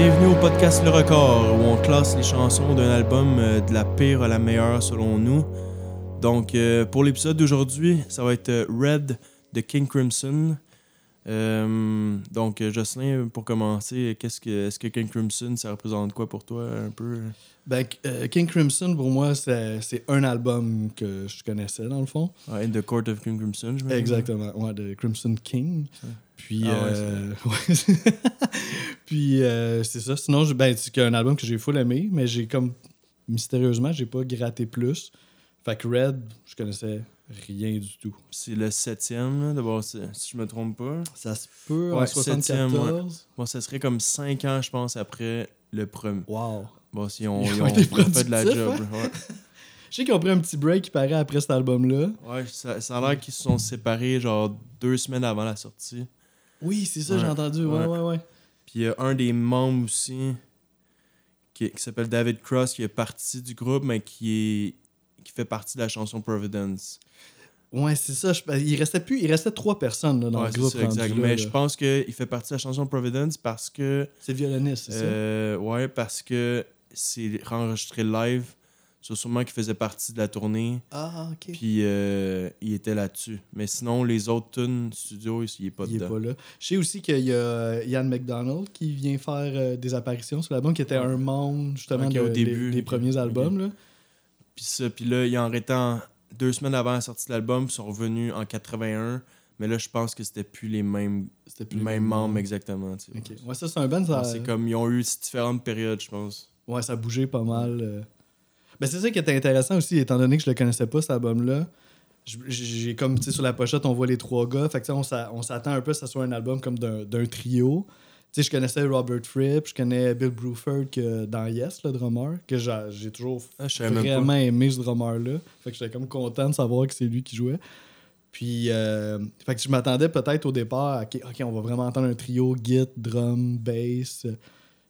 Bienvenue au podcast Le Record, où on classe les chansons d'un album euh, de la pire à la meilleure selon nous. Donc, euh, pour l'épisode d'aujourd'hui, ça va être euh, Red de King Crimson. Donc, Jocelyn, pour commencer, qu'est-ce que, est-ce que King Crimson, ça représente quoi pour toi un peu? Ben, King Crimson, pour moi, c'est c'est un album que je connaissais, dans le fond. Ouais, In the Court of King Crimson, je me Exactement, ouais, de Crimson King. Puis, Ah ouais, euh. Puis euh, c'est ça. Sinon, je- ben, c'est un album que j'ai full aimé, mais j'ai comme, mystérieusement, j'ai pas gratté plus. Fait que Red, je connaissais rien du tout. C'est le septième, d'abord, si je me trompe pas. Ça se peut Ouais, en septième, 74. Bon, ça serait comme cinq ans, je pense, après le premier. Wow. Bon, si on, Ils ils ont fait de la job. hein? Je sais qu'ils ont pris un petit break qui paraît après cet album-là. Ouais, ça, ça a l'air qu'ils se sont séparés genre deux semaines avant la sortie. Oui, c'est ça, Ouais. j'ai entendu. Ouais, Ouais. ouais. Puis il y a un des membres aussi qui, qui s'appelle David Cross qui est parti du groupe, mais qui est qui fait partie de la chanson Providence. Ouais, c'est ça. je- il restait plus, il restait trois personnes là, dans Ouais, le groupe. ça, exact. rendu là, mais là. je pense qu'il fait partie de la chanson Providence parce que. C'est le violoniste, c'est euh, ouais, parce que c'est enregistré live. C'est sûrement qu'il faisait partie de la tournée. Ah, ok. Puis euh, il était là-dessus. Mais sinon, les autres tunes studio, il est pas il dedans. pas là. Je sais aussi qu'il y a Ian McDonald qui vient faire euh, des apparitions sur l'album, qui était un membre justement Ok, de- au des- début, des, ok, premiers albums. Là. Puis ça, puis là, ils en en- deux semaines avant la sortie de l'album, ils sont revenus en 81. Mais là, je pense que c'était plus les mêmes, C'était les mêmes membres exactement. tu sais. Ouais, ça, c'est un band. Ça, Ouais, C'est comme, ils ont eu différentes périodes, je pense. ouais, ça bougeait pas mal. euh. Ben, c'est ça qui était intéressant aussi, étant donné que je le connaissais pas, cet album-là. J'ai comme, tu sais, sur la pochette, on voit les trois gars. Fait que, on s'a- on s'attend un peu à ce que ça soit un album comme d'un trio. Tu sais, je connaissais Robert Fripp, je connais Bill Bruford que dans Yes, le drummer, que j'ai toujours Ah, vraiment aimé ce drummer-là. Fait que j'étais comme content de savoir que c'est lui qui jouait. Puis, euh, fait que je m'attendais peut-être au départ à OK, OK, on va vraiment entendre un trio git, drum, bass.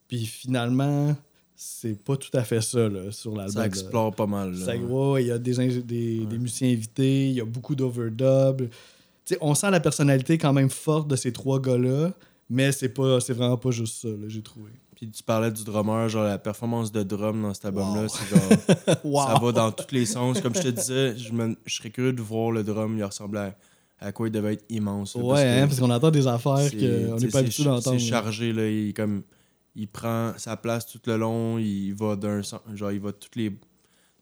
Puis finalement, c'est pas tout à fait ça là, sur l'album. Ça là. explore pas mal. là. Ça, ouais, il y a des, des, Ouais. des musiciens invités, il y a beaucoup d'overdub. Tu sais, on sent la personnalité quand même forte de ces trois gars-là, mais c'est pas c'est vraiment pas juste ça, là, j'ai trouvé. Puis tu parlais du drummer, genre la performance de drum dans cet album-là, Wow. c'est genre. Wow! Ça va dans tous les sens. Comme je te disais, je, me- je serais curieux de voir le drum, il ressemblait à, à quoi il devait être immense. là, Ouais, hein, parce qu'on entend des affaires qu'on n'est pas habitué d'entendre. C'est chargé, là. Il, comme, il prend sa place tout le long, il va d'un sens. Genre, il va toutes les.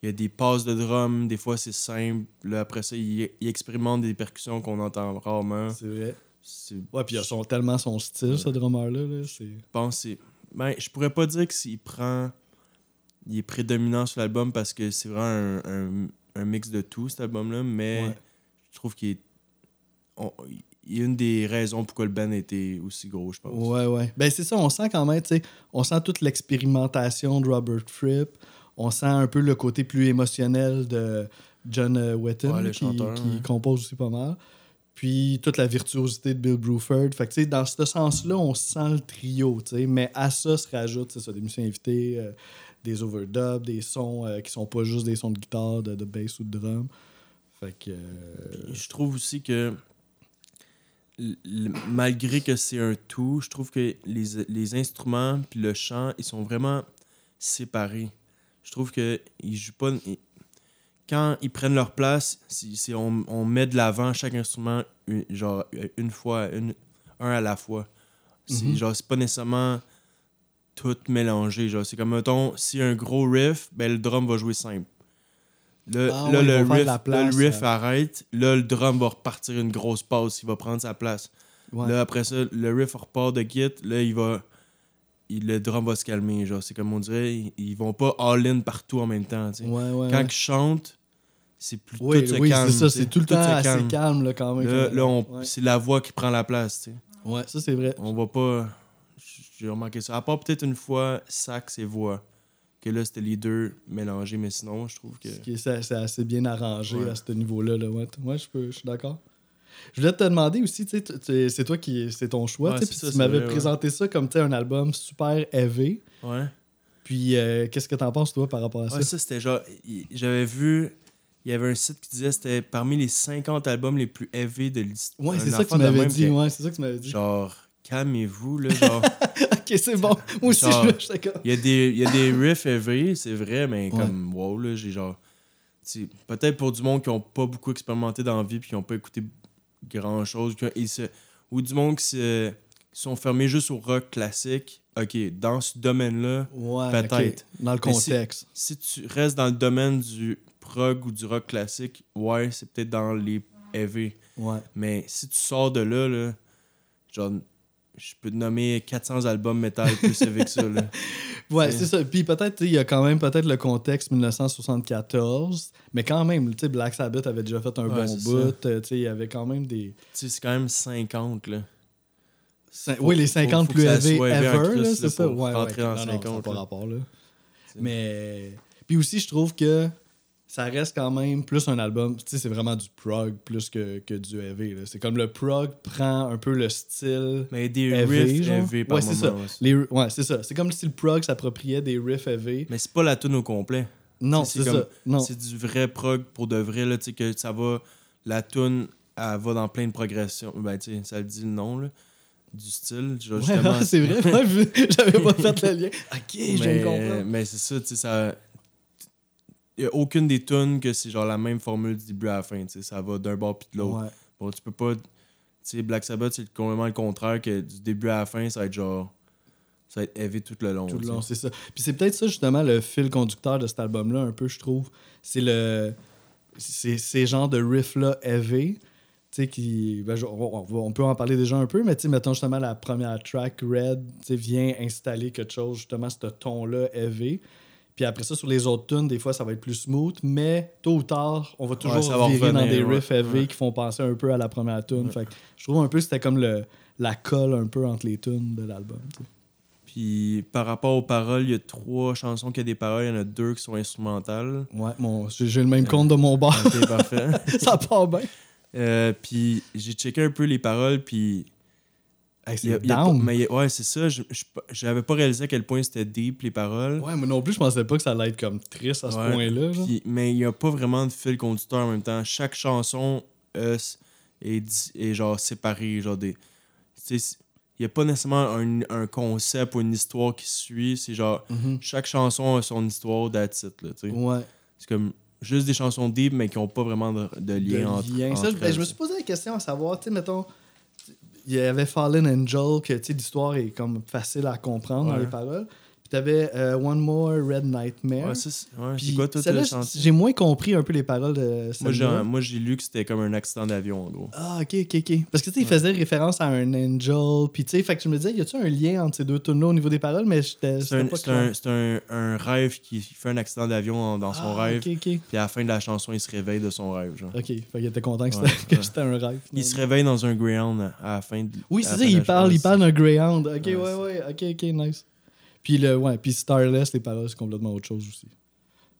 Il y a des passes de drum, des fois c'est simple. Là, après ça, il, il expérimente des percussions qu'on entend rarement. C'est vrai. Ouais, puis il a son, tellement son style, ce drummer-là. Là, c'est... Que c'est. Ben, je pourrais pas dire que s'il prend. Il est prédominant sur l'album parce que c'est vraiment un, un- un mix de tout, cet album-là, mais Ouais. je trouve qu'il est. on- une des raisons pourquoi le band était aussi gros, je pense. Ouais, ouais. Ben, c'est ça, on sent quand même, tu sais, on sent toute l'expérimentation de Robert Fripp. On sent un peu le côté plus émotionnel de John euh, Wetton, Ouais, qui, chanteur, qui ouais. compose aussi pas mal. Puis toute la virtuosité de Bill Bruford. Fait que, tu sais, dans ce sens-là, on sent le trio, tu sais. Mais à ça se rajoute, c'est ça, des musiciens invités, euh, des overdubs, des sons euh, qui sont pas juste des sons de guitare, de, de bass ou de drum. Fait que... euh, je trouve aussi que malgré que c'est un tout, je trouve que les, les instruments puis le chant, ils sont vraiment séparés. Je trouve que ils jouent pas ils- quand ils prennent leur place, c'est on, on met de l'avant chaque instrument une, genre une fois une, un à la fois. C'est Mhm. genre c'est pas nécessairement tout mélangé, genre c'est comme mettons si un gros riff, ben le drum va jouer simple. Là, Ah là, ouais, le, riff, la là, place, le riff euh. arrête. Là, le drum va repartir une grosse pause. Il va prendre sa place. ouais. Là, après ça, le riff repart de git. Là, il va. il- le drum va se calmer. Genre, c'est comme on dirait, ils, ils vont pas all-in partout en même temps. Ouais, Quand ils chantent, c'est plus Oui, tout se oui calme, c'est c'est tout le Tout temps se assez calme. calme, là, quand même. Là, là, c'est la voix qui prend la place. tu sais. Ouais, ça c'est vrai. On va pas. J'ai remarqué ça. À part peut-être une fois, sax et voix. Que là, c'était les deux mélangés, mais sinon, je trouve que. C'est assez bien arrangé Ouais. à ce niveau-là. Là. Ouais, ouais, je, peux- je suis d'accord. Je voulais te demander aussi, c'est toi qui. C'est ton choix. Ouais, tu ça, m'avais présenté ça comme un album super heavy. Ouais. Puis euh, qu'est-ce que t'en penses, toi, par rapport à ça? Ça, c'était genre. J'avais vu. Il y avait un site qui disait que c'était parmi les 50 albums les plus heavy de l'histoire. Ouais, c'est ça que tu m'avais dit. Ouais, c'est ça que tu m'avais dit. Genre calmez-vous, là, genre... ok, c'est bon. Moi aussi, Genre, je suis d'accord. Il y a des, y a des riffs heavy, c'est vrai, mais Ouais. comme, wow, là, j'ai genre... Peut-être pour du monde qui ont pas beaucoup expérimenté dans la vie puis qui ont pas écouté grand-chose, ou du monde qui, se- qui sont fermés juste au rock classique, ok, dans ce domaine-là, Ouais, Peut-être. Dans le si- contexte. si tu restes dans le domaine du prog ou du rock classique, ouais, c'est peut-être dans les heavy. Ouais. Mais si tu sors de là, là genre, je peux te nommer 400 albums métal plus que ça, là. Ouais, C'est- ça. Puis peut-être, il y a quand même peut-être le contexte 1974, mais quand même, tu sais, Black Sabbath avait déjà fait un Ouais, bon bout. Tu sais, il y avait quand même des. Tu sais, c'est quand même 50, là. Cin- oui, les faut- 50 faut plus élevés ever, c'est ça. pour Ouais, rentrer ouais, dans non, non, 50, ça pas rapport, là. Mais. Puis aussi, je trouve que ça reste quand même plus un album. Tu sais, c'est vraiment du prog plus que, que du heavy. là. C'est comme le prog prend un peu le style. Mais des Heavy, riffs genre. heavy par Ouais, c'est ça. ouais. Les, ouais, c'est ça. C'est comme si le prog s'appropriait des riffs heavy. Mais c'est pas la tune au complet. Non, c'est ça. Non. C'est du vrai prog pour de vrai, là, tu sais, que ça va... La tune, elle va dans plein de progressions. Ben, tu sais, ça le dit le nom, là, du style. Ouais, c'est vrai. J'avais pas fait le lien. Ok, je viens de mais, comprendre. mais c'est ça, tu sais, ça... Il y a aucune des tunes que c'est genre la même formule du début à la fin, tu sais, ça va d'un bord puis de l'autre. Ouais. Bon, tu peux pas... Tu sais, Black Sabbath, c'est complètement le contraire, que du début à la fin, ça va être genre... Ça va être heavy tout le long. Tout le long, c'est ça. Puis c'est peut-être ça, justement, le fil conducteur de cet album-là, un peu, je trouve. C'est le. C'est ces genres de riffs-là heavy. Tu sais, qui. ben, on, on peut en parler déjà un peu, mais tu sais, mettons justement la première track, Red, tu sais, vient installer quelque chose, justement, ce ton-là heavy. Puis après ça, sur les autres tunes, des fois, ça va être plus smooth, mais tôt ou tard, on va toujours ça va virer dans des ouais. riffs heavy Ouais. qui font penser un peu à la première tune. Ouais. Fait que je trouve un peu que c'était comme le, la colle un peu entre les tunes de l'album. Puis par rapport aux paroles, il y a trois chansons qui ont des paroles, il y en a deux qui sont instrumentales. Ouais, mon, j'ai le même compte de mon bar. Parfait. ça part bien. Euh, puis j'ai checké un peu les paroles, puis. Hey, il y a- c'est il y a pas- down. mais il ouais, c'est ça. Je je- j'avais pas réalisé à quel point c'était deep, les paroles. Ouais, moi non plus, je pensais pas que ça allait être comme triste à ce Ouais. point-là. mais il n'y a pas vraiment de fil conducteur en même temps. Chaque chanson euh, est, est genre séparée. Genre des. Il n'y a pas nécessairement un, un concept ou une histoire qui suit. C'est genre. Mhm. Chaque chanson a son histoire, that's it, là. Ouais. C'est comme juste des chansons deep, mais qui n'ont pas vraiment de, de lien De entre, lien. entre Ça, je- ben, elles, je me suis posé la question à savoir, tu sais, mettons, il y avait Fallen Angel, que l'histoire est comme facile à comprendre dans les paroles. Puis t'avais euh, One More Red Nightmare. Ouais, c'est ouais, quoi, toi? J'ai moins compris un peu les paroles de Moi, moi, j'ai lu que c'était comme un accident d'avion, en gros. Ah, ok, ok, ok. Parce que tu sais, il faisait référence à un angel. Puis tu sais, fait que je me disais, y a-tu un lien entre ces deux tunes-là au niveau des paroles, mais j'étais C'est j'étais un, pas c'est un, un, un rêve qui fait un accident d'avion dans son Ah, rêve. Ok, ok. Puis à la fin de la chanson, il se réveille de son rêve. Genre. Ok, fait qu'il était content que Ouais, c'était un rêve. Il se réveille dans un Greyhound à la fin de Oui, c'est ça, il parle, il parle d'un Greyhound. Ok, Ouais, ouais, ok, ok, nice. Puis le, ouais, puis Starless, les paroles, c'est complètement autre chose aussi.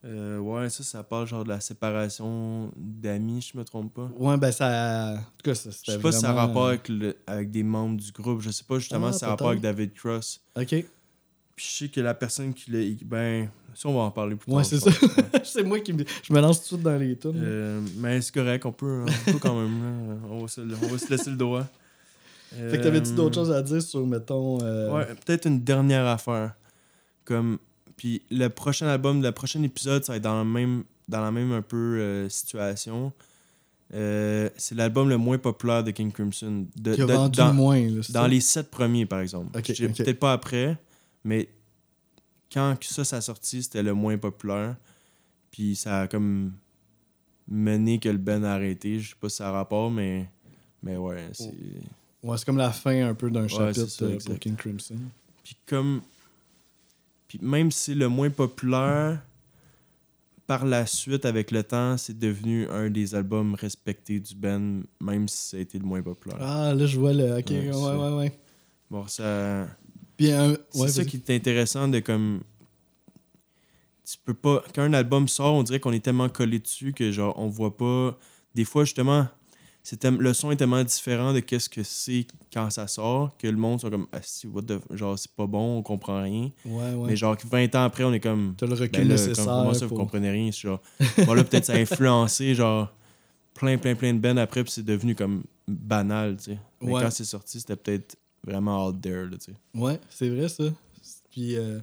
Euh, ouais, ça, ça parle genre de la séparation d'amis, je me trompe pas. Ouais, ben ça. En tout cas, ça, Je sais pas si ça a rapport avec, le- avec des membres du groupe. Je sais pas justement Ah, si ça a rapport avec. David Cross. Ok. Puis je sais que la personne qui l'a. Ben, ça, on va en parler plus tard. Ouais, c'est ça. Ouais. c'est moi qui me. Je me lance tout de suite dans les tunes. Euh, mais c'est correct, on peut, on peut quand même. On, va se, on va se laisser le droit. Fait que t'avais-tu Euh, d'autres choses à dire sur, mettons. euh, Ouais, peut-être une dernière affaire. Comme. Puis le prochain album, le prochain épisode, ça va être dans la même, dans la même un peu euh, situation. Euh, c'est l'album le moins populaire de King Crimson. De, Qui a de- vendu dans, moins. Là, dans ça? les sept premiers, par exemple. Peut-être pas après, mais quand ça, ça a sorti, c'était le moins populaire. Puis ça a comme mené que le Ben a arrêté. Je sais pas si ça a rapport, mais, mais ouais. c'est... Ouais, c'est comme la fin un peu d'un Ouais, chapitre ça, euh, pour. King Crimson. Puis comme. Puis même si c'est le moins populaire, par la suite, avec le temps, c'est devenu un des albums respectés du Ben, même si ça a été le moins populaire. Ah, là, je vois le. Ok, Ouais, ouais, ouais, ouais. Bon, ça. C'est ça qui est intéressant de comme. Tu peux pas. Quand un album sort, on dirait qu'on est tellement collé dessus que genre on voit pas. Des fois, justement, le son est tellement différent de qu'est-ce que c'est quand ça sort que le monde sont comme ah, si, what the- genre c'est pas bon, on comprend rien. Ouais, ouais. Mais genre 20 ans après, on est comme T'as le recul ben là, nécessaire. comme, comment ça vous comprenez rien, genre bon là peut-être ça a influencé genre plein plein plein de bands après puis c'est devenu comme banal, tu sais. Mais Ouais. quand c'est sorti, c'était peut-être vraiment out there, là, tu sais. Ouais, c'est vrai ça. Puis, euh,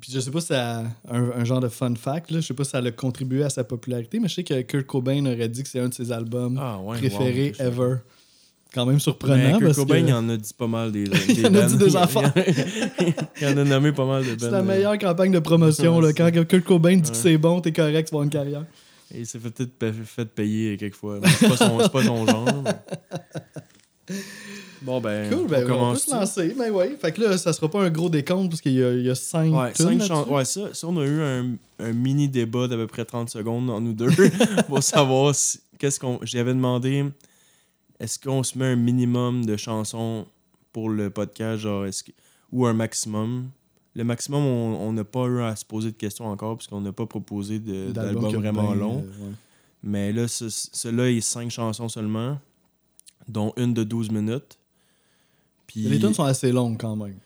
puis je sais pas si ça a un, un genre de fun fact, là. je sais pas si ça a contribué à sa popularité, mais je sais que Kurt Cobain aurait dit que c'est un de ses albums Ah, ouais. préférés wow, ever. Quand même surprenant. Mais Kurt parce Cobain, que il en a dit pas mal des. des Il en a dit des affaires. il en a nommé pas mal de bands. c'est la euh, meilleure campagne de promotion. Là. Quand Kurt Cobain dit que c'est bon, t'es correct, tu vas une carrière. Et il s'est fait peut-être fait payer quelquefois. C'est pas, son- pas son genre. mais- Bon, ben. Cool, ben, on, peut commence. se lancer. Mais ouais. Fait que là, ça sera pas un gros décompte parce qu'il y, a- y a cinq Ouais, cinq ouais ça, ça, on a eu un, un mini débat d'à peu près 30 secondes en nous deux pour savoir si- qu'est-ce qu'on. J'avais demandé est-ce qu'on se met un minimum de chansons pour le podcast, genre, est-ce que- ou un maximum? Le maximum, on on n'a pas eu à se poser de questions encore, puisqu'on n'a pas proposé d'album vraiment long. euh, ouais. Mais là, ce- celui-là, il est 5 chansons seulement, dont une de 12 minutes. Puis, Les tunes sont assez longues quand même.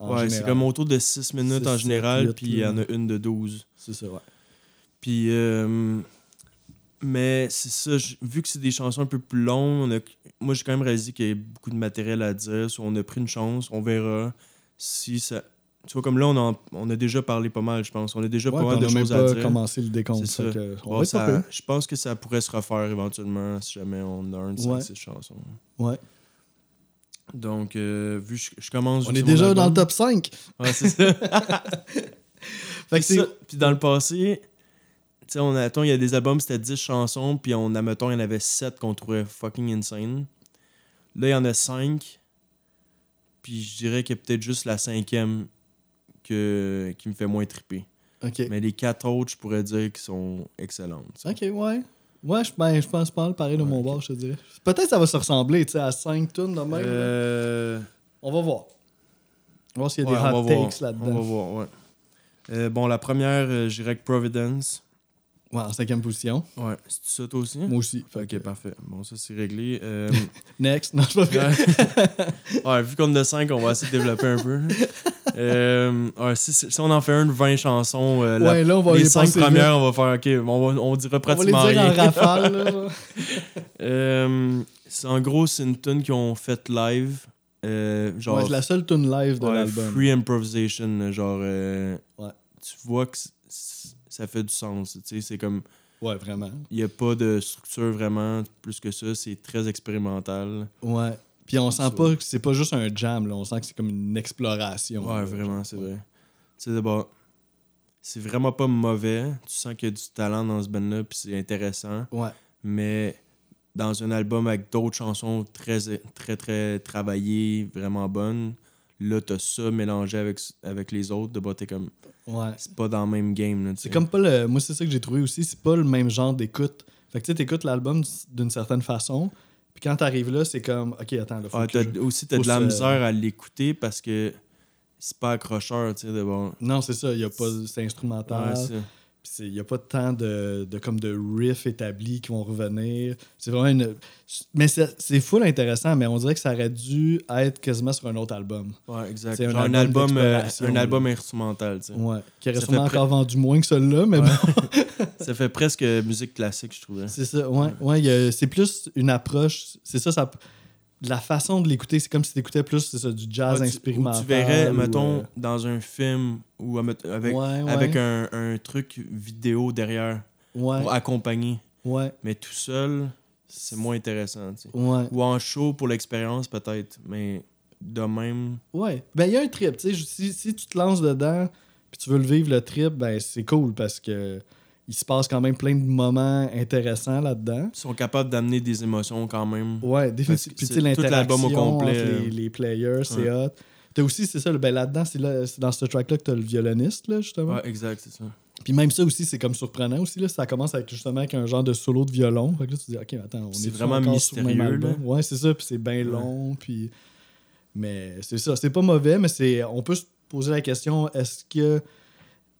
ouais, c'est comme autour de 6 minutes Six, en général, puis il y en a une de 12. C'est ça, ouais. Puis, euh, mais c'est ça, vu que c'est des chansons un peu plus longues, on a, moi j'ai quand même réalisé qu'il y a beaucoup de matériel à dire. So, on a pris une chance, on verra si ça. Tu vois, comme là, on a, on a déjà parlé pas mal, je pense. On a déjà Ouais, pas mal de on même choses à pas dire. commencé le décompte. Ça. que on Bon, ça- je pense que ça pourrait se refaire éventuellement si jamais on a un de Ouais. 5-6 chansons. Ouais. Donc, euh, vu que je, je commence. On est déjà dans le top 5. Ouais, c'est ça. Fait que Puis c'est. ça- Puis dans le passé, tu sais, on attend, il y a des albums, c'était 10 chansons, puis on a, mettons, il y en avait 7 qu'on trouvait fucking insane. Là, il y en a 5. Puis je dirais qu'il y a peut-être juste la cinquième que, qui me fait moins triper. Mais les quatre autres, je pourrais dire qu'ils sont excellentes. Ok, ouais. Ouais, je, ben, je pense pas le pareil de mon Ouais, bord, je te dirais. Peut-être que ça va se ressembler, tu sais, à 5 tunes de même. Euh, On va voir. On va voir s'il y a ouais, des hot takes On va là-dedans. voir, ouais. Euh, bon, la première, euh, je dirais que Providence. Ouais, en cinquième position. Ouais, c'est ça toi aussi? Moi aussi. Fait Ok, que- parfait. Bon, ça c'est réglé. Euh, Next. Non, je pas. Ouais. Vu qu'on en a 5, on va essayer de développer un peu. Euh, ouais, si, si on en fait un de 20 chansons, euh, la- là, on va les les 5 passer premières, on va faire OK, on, va, on dira vite. On va les pratiquement dire en rien. rafale, là. Euh, c'est- en gros, c'est une tune qu'ils ont faite live. genre, Ouais, c'est la seule tune live de l'album. free improvisation. Genre, Ouais. tu vois que ça fait du sens. Tu sais, c'est comme, Ouais, vraiment. il n'y a pas de structure vraiment plus que ça. C'est très expérimental. Ouais. Puis on sent pas que c'est pas juste un jam, là. On sent que c'est comme une exploration. Ouais, là. vraiment, c'est vrai. Tu sais, d'abord, c'est vraiment pas mauvais. Tu sens qu'il y a du talent dans ce band-là, puis c'est intéressant. Ouais. Mais dans un album avec d'autres chansons très, très, très travaillées, vraiment bonnes, là, t'as ça mélangé avec, avec les autres. D'abord, t'es comme, Ouais. c'est pas dans le même game. C'est comme pas le. Moi, c'est ça que j'ai trouvé aussi. C'est pas le même genre d'écoute. Fait que tu sais, t'écoutes l'album d'une certaine façon. Puis quand t'arrives là, c'est comme. Ok, attends, là, faut que je- aussi, t'as de la misère à l'écouter parce que c'est pas accrocheur, tu sais, d'abord. Non, c'est ça. Il y a pas. C'est instrumental. Ouais, il n'y a pas tant de, de, comme de riffs établis qui vont revenir. C'est vraiment une. Mais c'est full intéressant, mais on dirait que ça aurait dû être quasiment sur un autre album. ouais, exact. C'est un un album euh, un album instrumental, tu sais. Ouais. Qui aurait Ça sûrement encore vendu moins que celui-là, mais Ouais. bon. Ça fait presque musique classique, je trouvais. C'est ça, ouais. ouais a- c'est plus une approche. C'est ça, ça. La façon de l'écouter, c'est comme si tu écoutais plus ça, du jazz Ouais, tu- expérimental. Ou tu verrais, ou, mettons, euh, dans un film ou met- avec, ouais, ouais, avec un, un truc vidéo derrière ouais, pour accompagner. ouais, Mais tout seul, c'est moins intéressant. Ou en show pour l'expérience, peut-être. Mais de même. Ouais. Ben, il y a un trip. Si, si tu te lances dedans puis tu veux le vivre, le trip, ben, c'est cool parce que il se passe quand même plein de moments intéressants là-dedans. Ils sont capables d'amener des émotions quand même. Ouais, définitivement. Puis l'album au complet, entre les, les players, c'est Ouais. hot. T'as aussi, c'est ça, ben là-dedans, c'est là- dans ce track-là que t'as le violoniste, là, justement. Ouais, exact, c'est ça. Puis même ça aussi, c'est comme surprenant aussi. Là, ça commence avec justement avec un genre de solo de violon. Fait que là, tu te dis, OK, attends, on C'est est vraiment mystérieux, là? Ouais, c'est ça. Puis c'est bien long. Puis... Mais c'est ça. C'est pas mauvais, mais c'est on peut se poser la question est-ce que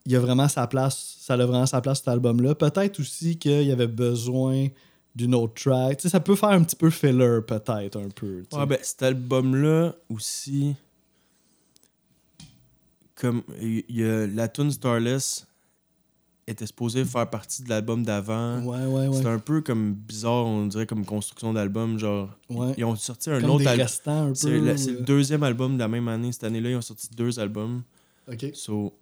il y a vraiment sa place Ça a vraiment sa place, cet album-là. Peut-être aussi qu'il y avait besoin d'une autre track. Tu sais, ça peut faire un petit peu filler, peut-être, un peu. tu sais. Ouais, ben, cet album-là aussi. Comme il y a la tune Starless, était supposé faire partie de l'album d'avant. Ouais, ouais, ouais. C'était un peu comme bizarre, on dirait, comme construction d'album. Genre, Ouais. ils ont sorti un Comme autre album. le, c'est le euh, deuxième album de la même année. Cette année-là, ils ont sorti deux albums. Ok. So,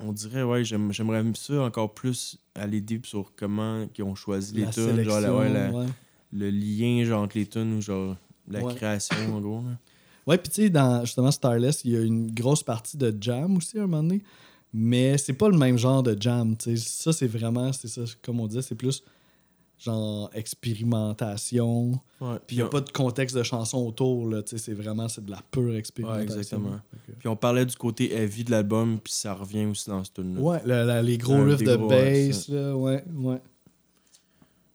on dirait, ouais, j'aime- j'aimerais ça encore plus aller deep sur comment ils ont choisi les tunes. Genre, la- ouais, la- ouais. le lien genre, entre les tunes ou genre la Ouais. création, en gros. là. Ouais, puis tu sais, dans justement Starless, il y a une grosse partie de jam aussi à un moment donné. Mais c'est pas le même genre de jam. tu sais. Ça, c'est vraiment, c'est ça, comme on disait, c'est plus genre expérimentation. Ouais, Puis il n'y a pas de contexte de chanson autour. Là, c'est vraiment c'est de la pure expérimentation. Ouais, exactement. Puis on parlait du côté heavy de l'album, puis ça revient aussi dans ce tune-là. Ouais, le- la- les gros Un riffs de gros, bass, là, ouais, ouais.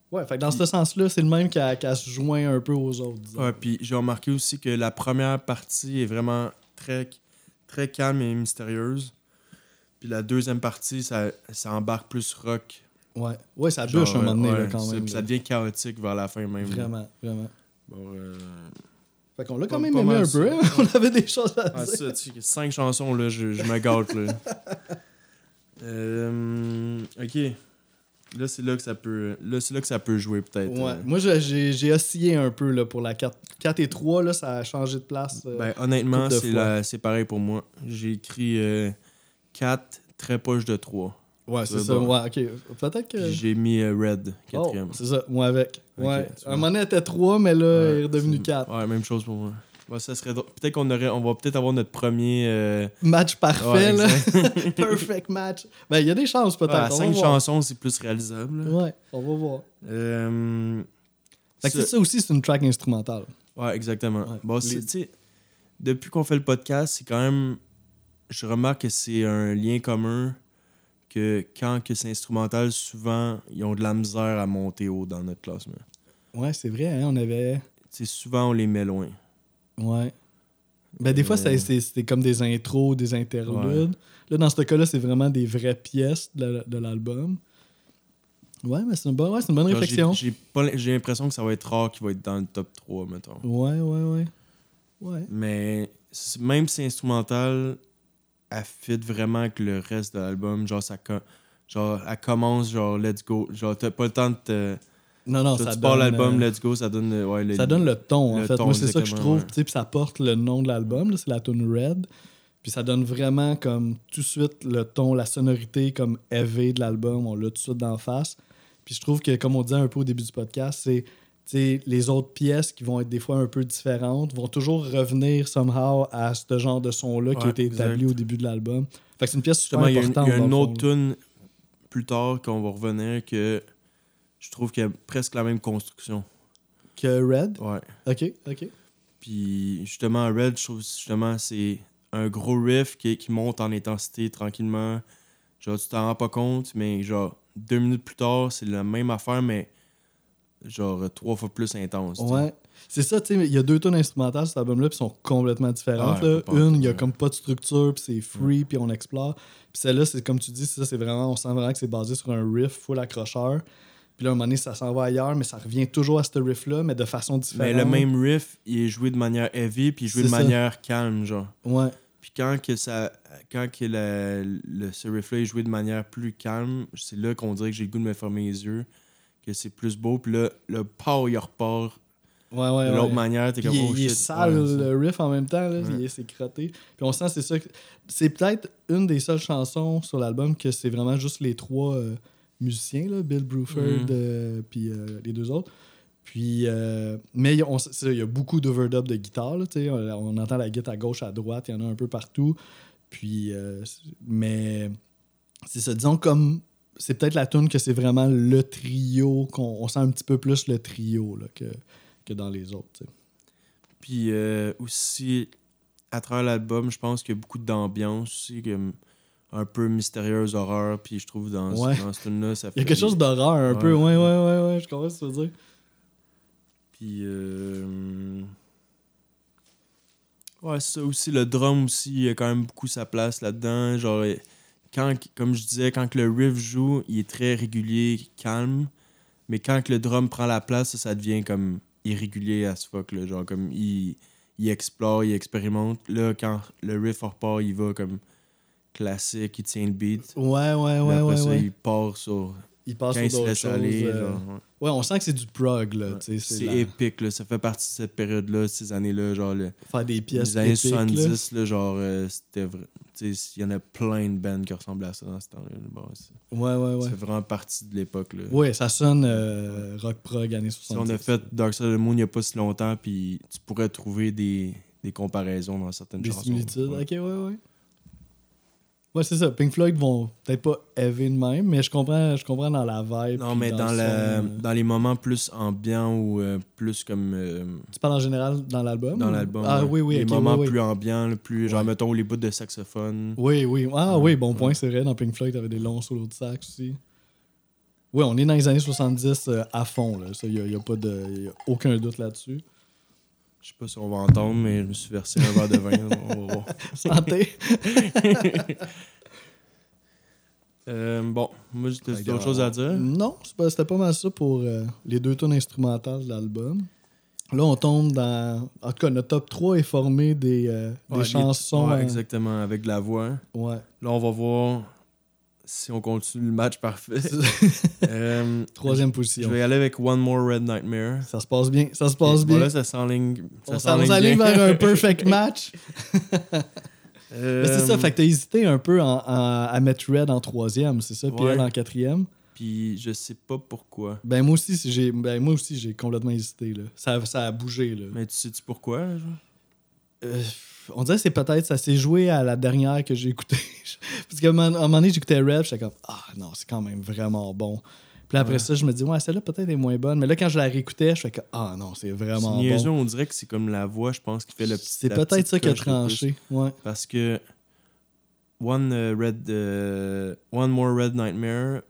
Ouais, fait que dans ce sens-là, c'est le même qui se joint un peu aux autres. disons. Ouais, puis j'ai remarqué aussi que la première partie est vraiment très, très calme et mystérieuse. Puis la deuxième partie, ça, ça embarque plus rock. Ouais, ouais ça bûche un moment donné, ouais, là, quand même. ça devient chaotique vers la fin même. là. Vraiment, vraiment. Bon, euh, Fait qu'on l'a quand même aimé un peu. hein? On avait des choses à Ah, dire. ça, tu cinq chansons, là, je, je me gâte, là. Euh, ok. Là, c'est là que ça peut. Là, c'est là que ça peut jouer, peut-être. Ouais. euh. Moi, j'ai oscillé un peu là, pour la 4. 4 et 3, là, ça a changé de place. euh. Ben, honnêtement, c'est pareil pour moi. J'ai écrit 4, très proche de 3. Ouais, c'est ça. bon. Ouais, ok. Peut-être que. J'ai mis euh, Red, Oh, quatrième. c'est ça, moi avec. Ok, ouais. Un moment donné, elle était 3, mais là, Ouais, il est redevenu 4. Ouais, même chose pour moi. Ça serait. Peut-être qu'on aurait. On va peut-être avoir notre premier. euh, Match parfait, ouais, là. Perfect match. Ben, il y a des chances, peut-être. 5 voir. chansons, c'est plus réalisable. là. Ouais, on va voir. Euh, Fait que ça- aussi, c'est une track instrumentale. Ouais, exactement. Ouais. Bon, Les- depuis qu'on fait le podcast, c'est quand même. Je remarque que c'est un lien commun que quand que c'est instrumental, souvent, ils ont de la misère à monter haut dans notre classement. Ouais, c'est vrai, hein, on avait. Tu sais, souvent, on les met loin. Ouais. Ben, des fois, Euh, c'était comme des intros, des interludes. Là, dans ce cas-là, c'est vraiment des vraies pièces de, la- de l'album. Ouais, mais c'est une bonne, ouais, une bonne réflexion. J'ai l'impression que ça va être rare qu'il va être dans le top 3, mettons. Ouais, ouais, ouais. Ouais. Mais même si c'est instrumental, elle fit vraiment avec le reste de l'album. Genre, ça, genre, elle commence, genre, let's go. Genre, t'as pas le temps de te. Non, non, ça tu donne, l'album, euh, let's go, ça donne le. Ouais, le- ça donne le ton, en le fait. ton, Moi, c'est ça que je trouve. Puis ça porte le nom de l'album, là, c'est la tune Red. Puis ça donne vraiment comme tout de suite le ton, la sonorité comme heavy de l'album. On l'a tout de suite d'en face. Puis je trouve que, comme on disait un peu au début du podcast, c'est les autres pièces qui vont être des fois un peu différentes vont toujours revenir somehow à ce genre de son-là qui a été établi exact. au début de l'album. Fait que c'est une pièce super Justement, il y a, une- importante. il y a une autre tune plus tard qu'on va revenir que je trouve qu'il y a presque la même construction. Que Red? Ouais. Ok, ok. Puis justement, Red, je trouve justement c'est un gros riff qui, qui monte en intensité tranquillement. Genre, tu t'en rends pas compte, mais genre, deux minutes plus tard, c'est la même affaire, mais genre trois fois plus intense. Ouais. C'est ça, tu sais, il y a deux tonnes instrumentales sur cet album-là, puis sont complètement différentes. Ouais, là. Une, il y a comme pas de structure, puis c'est free, puis on explore. Puis celle-là, c'est comme tu dis, ça, c'est vraiment, on sent vraiment que c'est basé sur un riff full accrocheur. Puis là, à un moment donné, ça s'en va ailleurs, mais ça revient toujours à ce riff-là, mais de façon différente. Mais le même riff, il est joué de manière heavy, puis il est joué de ça. manière calme, genre. Ouais. Puis quand que ça quand que la- le, ce riff-là est joué de manière plus calme, c'est là qu'on dirait que j'ai le goût de me fermer les yeux, que c'est plus beau. Puis là, le pow, il repart Ouais, ouais. de ouais. l'autre manière. T'es comme, il, oh il est shit. sale, le riff en même temps, là, c'est crotté. Puis on sent, c'est ça. C'est peut-être une des seules chansons sur l'album que c'est vraiment juste les trois euh, musiciens, là, Bill Bruford, Mhm. euh, puis euh, les deux autres. Puis, mais il y a- on- c'est ça, il y a beaucoup d'overdub de guitare, là, tu sais, on, on entend la guitare à gauche, à droite, il y en a un peu partout. Puis, mais c'est ça, disons comme c'est peut-être la tune que c'est vraiment le trio, qu'on on sent un petit peu plus le trio là, que, que dans les autres. Puis euh, aussi, à travers l'album, je pense qu'il y a beaucoup d'ambiance aussi, comme un peu mystérieuse horreur. Puis je trouve dans, Ouais. dans ce tune-là, ça fait. Il y a quelque chose d'horreur un Ouais. peu. Ouais, ouais, ouais, ouais, je comprends ce que tu veux dire. Puis. euh, Ouais, ça aussi, le drum aussi, il y a quand même beaucoup sa place là-dedans. Genre, quand, comme je disais, quand le riff joue, il est très régulier, calme. Mais quand le drum prend la place, ça, ça devient comme irrégulier à ce fuck. Là. Genre, comme il, il explore, il expérimente. Là, quand le riff repart, il va comme classique, il tient le beat. Ouais, ouais, ouais, après ouais. ça, ouais. il part sur. Il passe Quand il se laisse choses. aller. euh, ouais. Ouais, on sent que c'est du prog, là. C'est la- épique, là. Ça fait partie de cette période-là, ces années-là. Genre, le- Faire des pièces les années épiques, là. 70, là, genre, euh, c'était vrai. Il y en a plein de bands qui ressemblaient à ça dans ce temps-là. Bon, c'est- Ouais, ouais, ouais. Fait vraiment partie de l'époque, là. Ouais, ça sonne euh, rock prog années Si 70. on a fait Dark Side of the Moon il n'y a pas si longtemps, puis tu pourrais trouver des, des comparaisons dans certaines des chansons. similitudes. Ok, ouais, ouais. Ouais, c'est ça. Pink Floyd vont peut-être pas heavy de même, mais je comprends, je comprends dans la vibe. Non, mais dans, le la, son, euh. dans les moments plus ambiants ou euh, plus comme euh, Tu parles en général dans l'album dans ou- l'album. Ah oui, oui, Les moments plus ambiants, plus genre, mettons, les bouts de saxophone. Oui, oui. Ah oui, bon point, c'est vrai. Dans Pink Floyd, t'avais des longs solos de sax aussi. Oui, on est dans les années 70 euh, à fond. Là. Il n'y a, pas de, y a aucun doute là-dessus. Je sais pas si on va entendre, mais je me suis versé un verre de vin. on va voir. Santé. Euh, bon, moi, j'ai d'autres choses à dire? Non, c'était pas mal ça pour euh, les deux tonnes instrumentales de l'album. Là, on tombe dans. En tout cas, notre top 3 est formé des, euh, des Ouais, chansons. ouais, exactement, avec de la voix. ouais. Là, on va voir si on continue le match parfait. Euh, Troisième Je position. vais y aller avec One More Red Nightmare. Ça se passe bien. Ça se passe bien. là, ça s'enligne. Ça on s'en- on s'enligne vers un perfect match. Euh, c'est ça, fait que t'as hésité un peu en- en- à mettre Red en troisième, c'est ça, puis Ouais. elle en quatrième. Puis je sais pas pourquoi. Ben moi aussi, si j'ai ben moi aussi j'ai complètement hésité là. Ça, ça a bougé là. Mais tu sais-tu pourquoi? genre? Euh, on dirait que c'est peut-être ça s'est joué à la dernière que j'ai écoutée. Parce qu'à un moment à un moment donné, j'écoutais Red, j'étais comme ah non, c'est quand même vraiment bon. Puis après Ouais. ça, je me dis ouais, celle-là peut-être est moins bonne, mais là quand je la réécoutais, je fais que ah non, c'est vraiment bon. on dirait que c'est comme la voix, je pense, qui fait le petit. C'est peut-être ça qui a tranché. Ouais. Parce que One euh, Red euh, One More Red Nightmare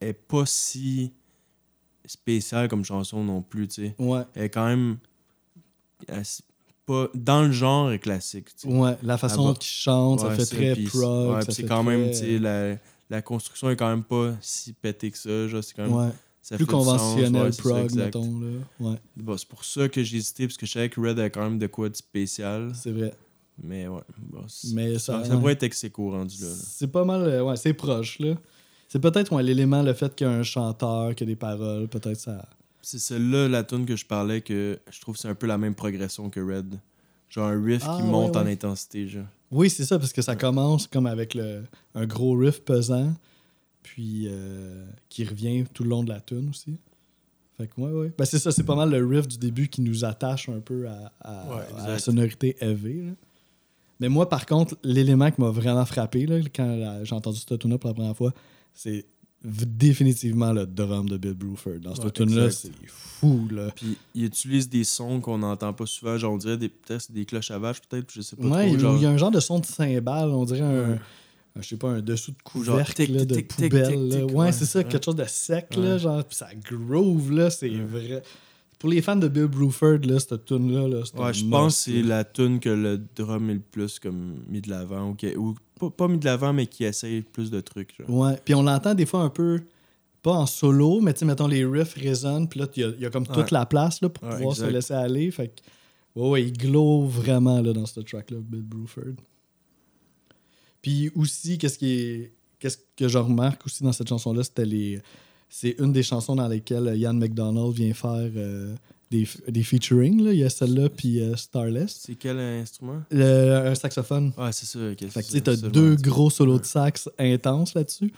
est pas si spéciale comme chanson non plus, tu sais. Ouais. Elle est quand même elle pas dans le genre classique, tu sais. Ouais, la façon dont il chante, ça Ouais, fait c'est- très c'est- prog. ouais, ça c'est fait quand même, très- la, la construction est quand même pas si pétée que ça, genre, c'est quand même Ouais. ça Plus fait sens, conventionnel ça, prog, exact. mettons. Là. Ouais, Bon, c'est pour ça que j'ai hésité, parce que je savais que Red a quand même de quoi de spécial. c'est vrai. Mais ouais, bon, Mais ça, ça, ça pourrait être ex rendu là. là. C'est pas mal, euh, ouais, c'est proche, là. C'est peut-être ouais, l'élément, le fait qu'il y a un chanteur, qu'il y a des paroles, peut-être ça. C'est celle-là, la tune que je parlais, que je trouve que c'est un peu la même progression que Red. Genre un riff Ah, qui ouais, monte en intensité, genre. Oui, c'est ça, parce que ça commence comme avec le, un gros riff pesant, puis euh, qui revient tout le long de la tune aussi. Fait que, ouais, ouais. Ben, c'est ça, c'est pas mal le riff du début qui nous attache un peu à, à- Ouais, à la sonorité là. Mais moi, par contre, l'élément qui m'a vraiment frappé là, quand j'ai entendu cette tune pour la première fois, c'est définitivement le drum de Bill Bruford. Dans Ouais, cette tune-là, exact. c'est fou, là. Puis il utilise des sons qu'on n'entend pas souvent, genre on dirait des, peut-être des cloches à vache, peut-être, je sais pas Ouais, trop. il genre... il y a un genre de son de cymbale, on dirait un, Ouais. un- je sais pas, un dessous de genre couvercle tic, là, de tic, poubelle. tic, ouais, ouais, c'est ça, ouais. quelque chose de sec, là, Ouais. genre, puis ça groove, là, c'est Ouais. vrai. Pour les fans de Bill Bruford, là, cette tune-là, là, c'est un Ouais, je pense que c'est la tune que le drum est le plus comme mis de l'avant. Ou, qui- ou pas, pas mis de l'avant, mais qui essaye plus de trucs. genre. Ouais, puis on l'entend des fois un peu, pas en solo, mais tu sais, mettons, les riffs résonnent, puis là, il y a- il y, a comme toute Ouais. la place là, pour Ouais, pouvoir se laisser aller. Fait que, ouais, ouais, il glow vraiment là, dans ce track-là, Bill Bruford. Puis aussi, qu'est-ce qui est. Qu'est-ce que je remarque aussi dans cette chanson-là, c'était les. C'est une des chansons dans lesquelles Ian McDonald vient faire euh, des, des featuring. Là. Il y a celle-là, puis euh, Starless. C'est quel instrument? Le- un saxophone. Ouais, c'est ça. Fait que tu c'est deux gros solos de sax intenses là-dessus.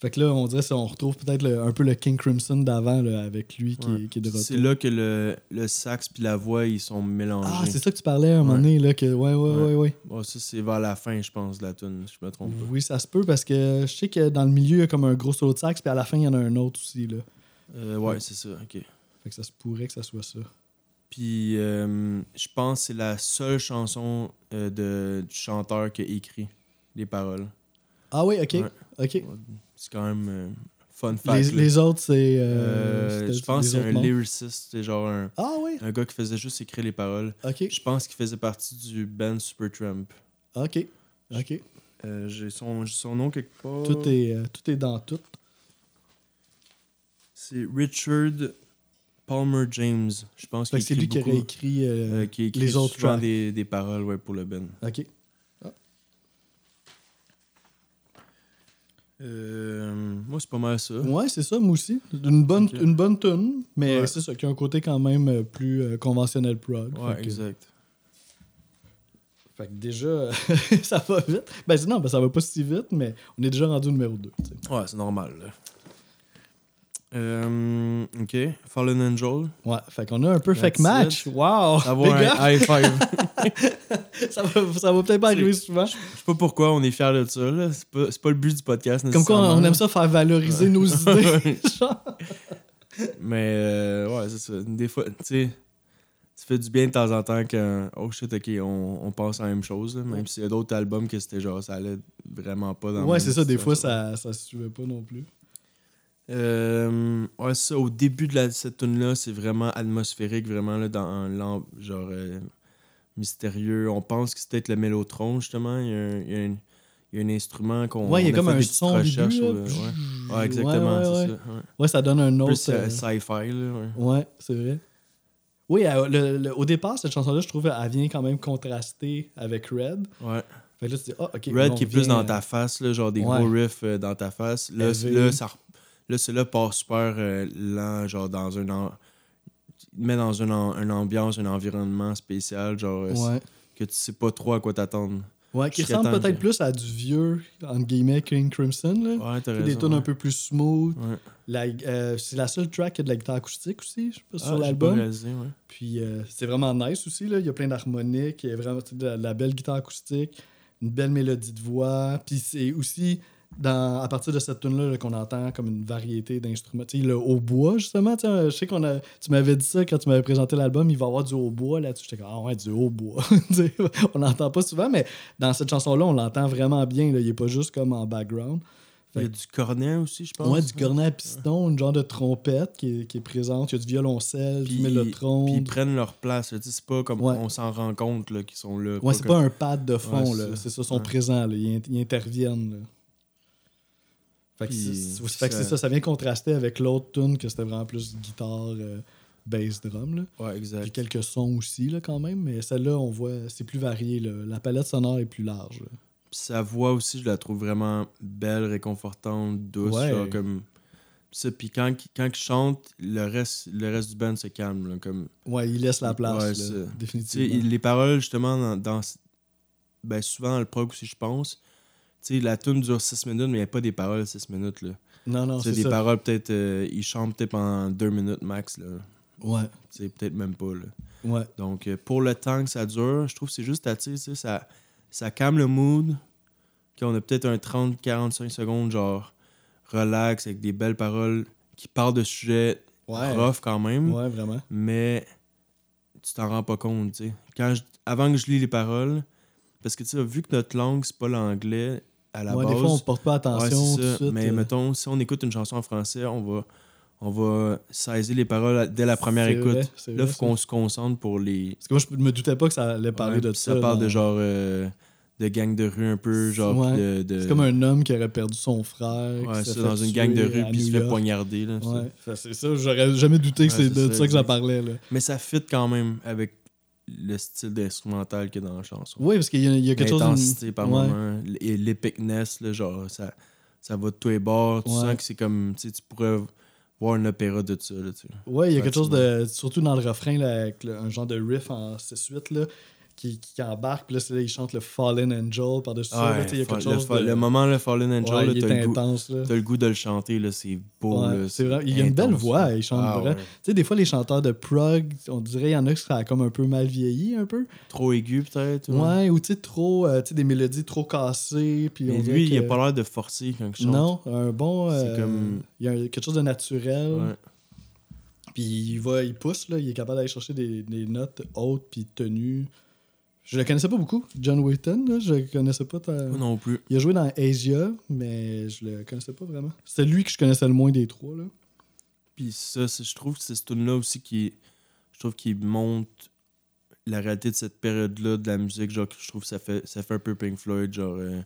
Fait que là, on dirait qu'on retrouve peut-être un peu le King Crimson d'avant avec lui qui, Ouais. est- qui est de retour. C'est là que le, le sax puis la voix, ils sont mélangés. Ah, c'est ça que tu parlais à un moment donné, là, que ouais, ouais, ouais, Ouais. Bon, ça, c'est vers la fin, je pense, de la tune, je me trompe pas. Oui, ça se peut parce que je sais que dans le milieu, il y a comme un gros solo de sax, puis à la fin, il y en a un autre aussi, là. Euh, ouais, c'est ça, ok. Fait que ça se pourrait que ça soit ça. Puis, euh, je pense que c'est la seule chanson euh, de, du chanteur qui a écrit les paroles. Ah oui, ok. Ok. C'est quand même euh, fun fact. Les, autres, c'est. euh, Euh, je pense que c'est un noms? lyriciste, c'est genre un, Ah oui, un gars qui faisait juste écrire les paroles. ok. Je pense qu'il faisait partie du band Supertramp. Ok. Ok. J'ai son, son nom quelque part. Tout est, tout est dans tout. C'est Richard Palmer James. Je pense que c'est lui qui aurait écrit. euh, qui écrit les autres souvent des, des paroles ouais, pour le band. Ok. Euh, moi, c'est pas mal ça. Ouais, c'est ça, moi aussi. Une bonne, Ok. une bonne tune, mais Ouais. c'est ça, qui a un côté quand même euh, plus euh, conventionnel prog. Ouais, fait, que, exact. fait que déjà, ça va vite. Ben non, ben, ça va pas si vite, mais on est déjà rendu au numéro 2. Ouais, c'est normal. Là. Euh, ok. Fallen Angel. Ouais, fait qu'on a un perfect That's match. Wow! Avoir Big un up. high five. ça va, ça va peut-être pas arriver souvent. Je sais pas pourquoi on est fiers de ça. là. C'est pas, c'est pas le but du podcast. Comme quoi, on aime ça faire valoriser nos idées. Mais euh, ouais, c'est ça. Des fois, tu sais, ça fait du bien de temps en temps que, oh shit, ok, on, on pense à la même chose. là. même s'il y a d'autres albums que c'était genre, ça allait vraiment pas dans ouais, c'est ça, des fois, ça, ça se suivait pas non plus. Euh, ouais, c'est ça. Au début de la, cette tune là c'est vraiment atmosphérique, vraiment là, dans l'am- genre euh, mystérieux. On pense que c'est peut-être le mélotron, justement. Il y a un, il y a un- il y a un instrument qu'on. Ouais, il y a comme un son début, là. ouais. Ouais, exactement, Ouais, ouais, c'est ça. ouais. Ça donne un autre. Plus euh, sci-fi, là. Ouais. C'est vrai. Oui, le- le- au départ, cette chanson-là, je trouve, elle vient quand même contraster avec Red. Ouais. Fait que là, tu dis, ah, ok. Red qui est plus vient, dans ta face, là, genre des gros riffs dans ta face. Là, là, ça, là c'est là part super euh, lent, genre dans un. En... met dans une, ambiance, un environnement spécial, genre euh, Ouais. que tu sais pas trop à quoi t'attendre. Ouais, qui ressemble peut-être que- plus à du vieux, entre guillemets, King Crimson. Là. Ouais, t'as raison. des ouais. un peu plus smooth. Ouais. La- euh, c'est la seule track qui a de la guitare acoustique aussi, je sais pas, Ah, sur l'album. ouais. Puis euh, c'est vraiment nice aussi. Là. Il y a plein d'harmoniques, il y a vraiment la, de la belle guitare acoustique, une belle mélodie de voix. Puis c'est aussi dans, à partir de cette tune là qu'on entend comme une variété d'instruments. Tu sais, le hautbois, justement. tu sais, Je sais qu'on a. Tu m'avais dit ça quand tu m'avais présenté l'album, il va y avoir du hautbois là-dessus. J'étais comme, ah ouais, du hautbois. On l'entend pas souvent, mais dans cette chanson-là, on l'entend vraiment bien. Là. Il est pas juste comme en background. Il y a du cornet aussi, je pense. Ouais, du cornet à piston, une genre de trompette qui est, qui est présente. Il y a du violoncelle, Puis- du mélotron. Puis ils prennent leur place. C'est pas comme Ouais. on s'en rend compte qu'ils sont là. Ouais, c'est comme- pas un pad de fond, Ouais, c'est ça. ça, sont présents, là. Ils, ils interviennent, là. Fait que Puis c'est- ça- c'est ça, vient contraster avec l'autre tune que c'était vraiment plus guitare, euh, bass, drum, là. Ouais, Puis exact. quelques sons aussi, là, quand même. Mais celle-là, on voit, c'est plus varié, là. La palette sonore est plus large, là. Puis sa voix aussi, je la trouve vraiment belle, réconfortante, douce. Ouais. genre comme... Ça, puis quand, quand il chante, le reste, le reste du band se calme. là, comme... Ouais, il laisse la place, Ouais, là, définitivement. il- les paroles, justement, dans, dans- ben, souvent dans le prog aussi, je pense. Sais, la tune dure 6 minutes, mais il n'y a pas des paroles 6 minutes. Là. Non, non, c'est des ça. paroles, peut-être, euh, ils chantent peut-être pendant 2 minutes max. Là. Ouais, Tu sais, peut-être même pas. Là. ouais. Donc, euh, pour le temps que ça dure, je trouve que c'est juste à, ça, ça calme le mood. Qu'on a peut-être un 30-45 secondes, genre, relax, avec des belles paroles qui parlent de sujets Ouais. rough quand même, Ouais, vraiment. mais tu t'en rends pas compte, tu sais. Quand je- Avant que je lis les paroles, parce que, tu sais, vu que notre langue, c'est pas l'anglais à la ouais, base... des fois, on porte pas attention tout suite. Mais euh, mettons, si on écoute une chanson en français, on va, on va saisir les paroles dès la première écoute. vrai, Là, vrai, faut qu'on se concentre pour les. Parce que moi, je me doutais pas que ça allait parler Ouais, de ça. ça. parle de genre euh, de gang de rue un peu, genre. De, de- C'est comme un homme qui aurait perdu son frère. Ouais, ça, dans une gang de rue, puis il se fait poignarder. Là, c'est ça. J'aurais jamais douté que c'est de ça, que ça parlait. Là. Mais ça fit quand même avec le style d'instrumental qu'il y a dans la chanson. Oui, parce qu'il y, a- il y a quelque chose. L'intensité par ouais. moment, et l'épicness, genre, ça, ça va de tous les bords. Tu Ouais. sens que c'est comme, tu pourrais voir un opéra de ça, là. Ouais, il y a quelque chose de. Surtout dans le refrain, là, avec un genre de riff en 6-8 là, qui, qui embarque. Puis là, là, il chante le Fallen Angel par-dessus là, Ouais, tu sais, il y a fa- quelque le, chose. fa- de... le moment, le Fallen Angel, Ouais, t'as le, le goût de le chanter, là, c'est beau. Ouais, c'est vrai. Il y a une belle voix, il chante Ah. Tu sais, des fois, les chanteurs de prog, on dirait, il y en a qui a comme un peu mal vieilli, un peu. Trop aigu, peut-être. Ouais, ou tu sais, trop. euh, des mélodies trop cassées. Puis Mais lui, il a pas l'air de forcer quand il chante. Non, un bon. C'est euh, comme- Il y a quelque chose de naturel. Puis il va, il pousse, là, il est capable d'aller chercher des, des notes hautes puis tenues. Je le connaissais pas beaucoup, John Wayton, là, je le connaissais pas. ta- non plus. Il a joué dans Asia, mais je le connaissais pas vraiment. C'est lui que je connaissais le moins des trois, là. Puis ça, je trouve que c'est ce tune-là aussi qui. Je trouve qu'il montre la réalité de cette période-là de la musique. Genre, je trouve que ça fait, ça fait un peu Pink Floyd, genre. euh,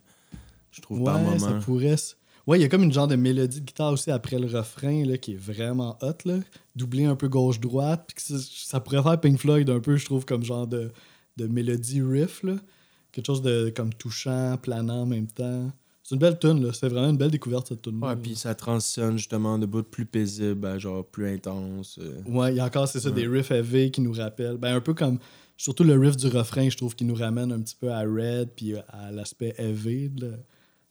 je trouve par Ouais, ça moment. pourrait. s- Ouais, il y a comme une genre de mélodie de guitare aussi après le refrain, là, qui est vraiment hot, là. Doublé un peu gauche-droite, puis ça, ça pourrait faire Pink Floyd un peu, je trouve, comme genre de, de mélodie riff, là. Quelque chose de comme touchant, planant en même temps. C'est une belle tune, là. C'est vraiment une belle découverte, cette tune Ouais, puis ça transitionne justement de bouts plus paisibles à genre plus intense. euh. Ouais, il y a encore, c'est ça, Ouais. des riffs heavy qui nous rappellent. Ben, un peu comme. Surtout le riff du refrain, je trouve, qui nous ramène un petit peu à Red puis à l'aspect heavy de,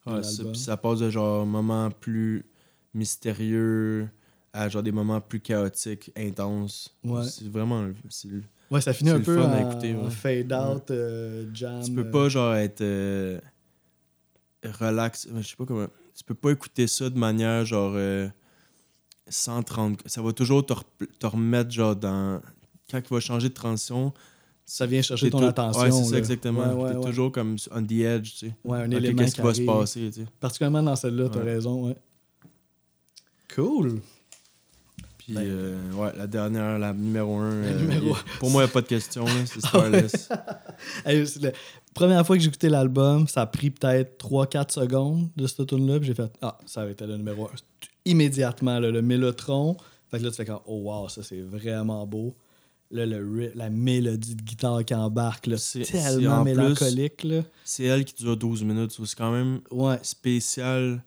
Ouais, ça, l'album. puis ça passe de genre moments plus mystérieux à genre des moments plus chaotiques, intenses. Ouais. C'est vraiment. c'est le- Ouais, ça finit un peu fun en, à écouter, ouais. fade out, euh, jam. Tu peux euh, pas genre être euh, relax. Je sais pas comment. Tu peux pas écouter ça de manière genre euh, 130. Ça va toujours te, remettre genre dans. Quand il va changer de transition. Ça vient chercher ton attention. Ouais, c'est ça exactement. Ouais, ouais, T'es ouais. toujours comme on the edge, tu sais. Ouais, un élément Qu'est-ce qui va se passer, tu sais. Particulièrement dans celle-là, t'as Ouais. raison, ouais. Cool. Puis, Ben- euh, ouais, la dernière, la numéro 1. numéro- pour moi, il n'y a pas de question, c'est Starless. Hey, la première fois que j'ai écouté l'album, ça a pris peut-être 3-4 secondes de cette tune-là, puis j'ai fait Ah, ça avait été le numéro 1. Immédiatement, là, le Mélotron. Fait que là, tu fais comme Oh, wow, ça c'est vraiment beau. Là, le la mélodie de guitare qui embarque, là, C'est- tellement mélancolique. Là. c'est elle qui dure 12 minutes. C'est quand même Ouais, spécial